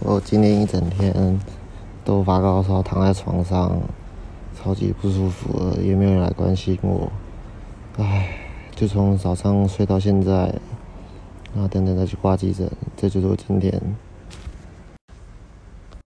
我今天一整天都发高烧躺在床上超级不舒服也没有人来关心我。唉就从早上睡到现在然后等等再去挂急诊这就是我今天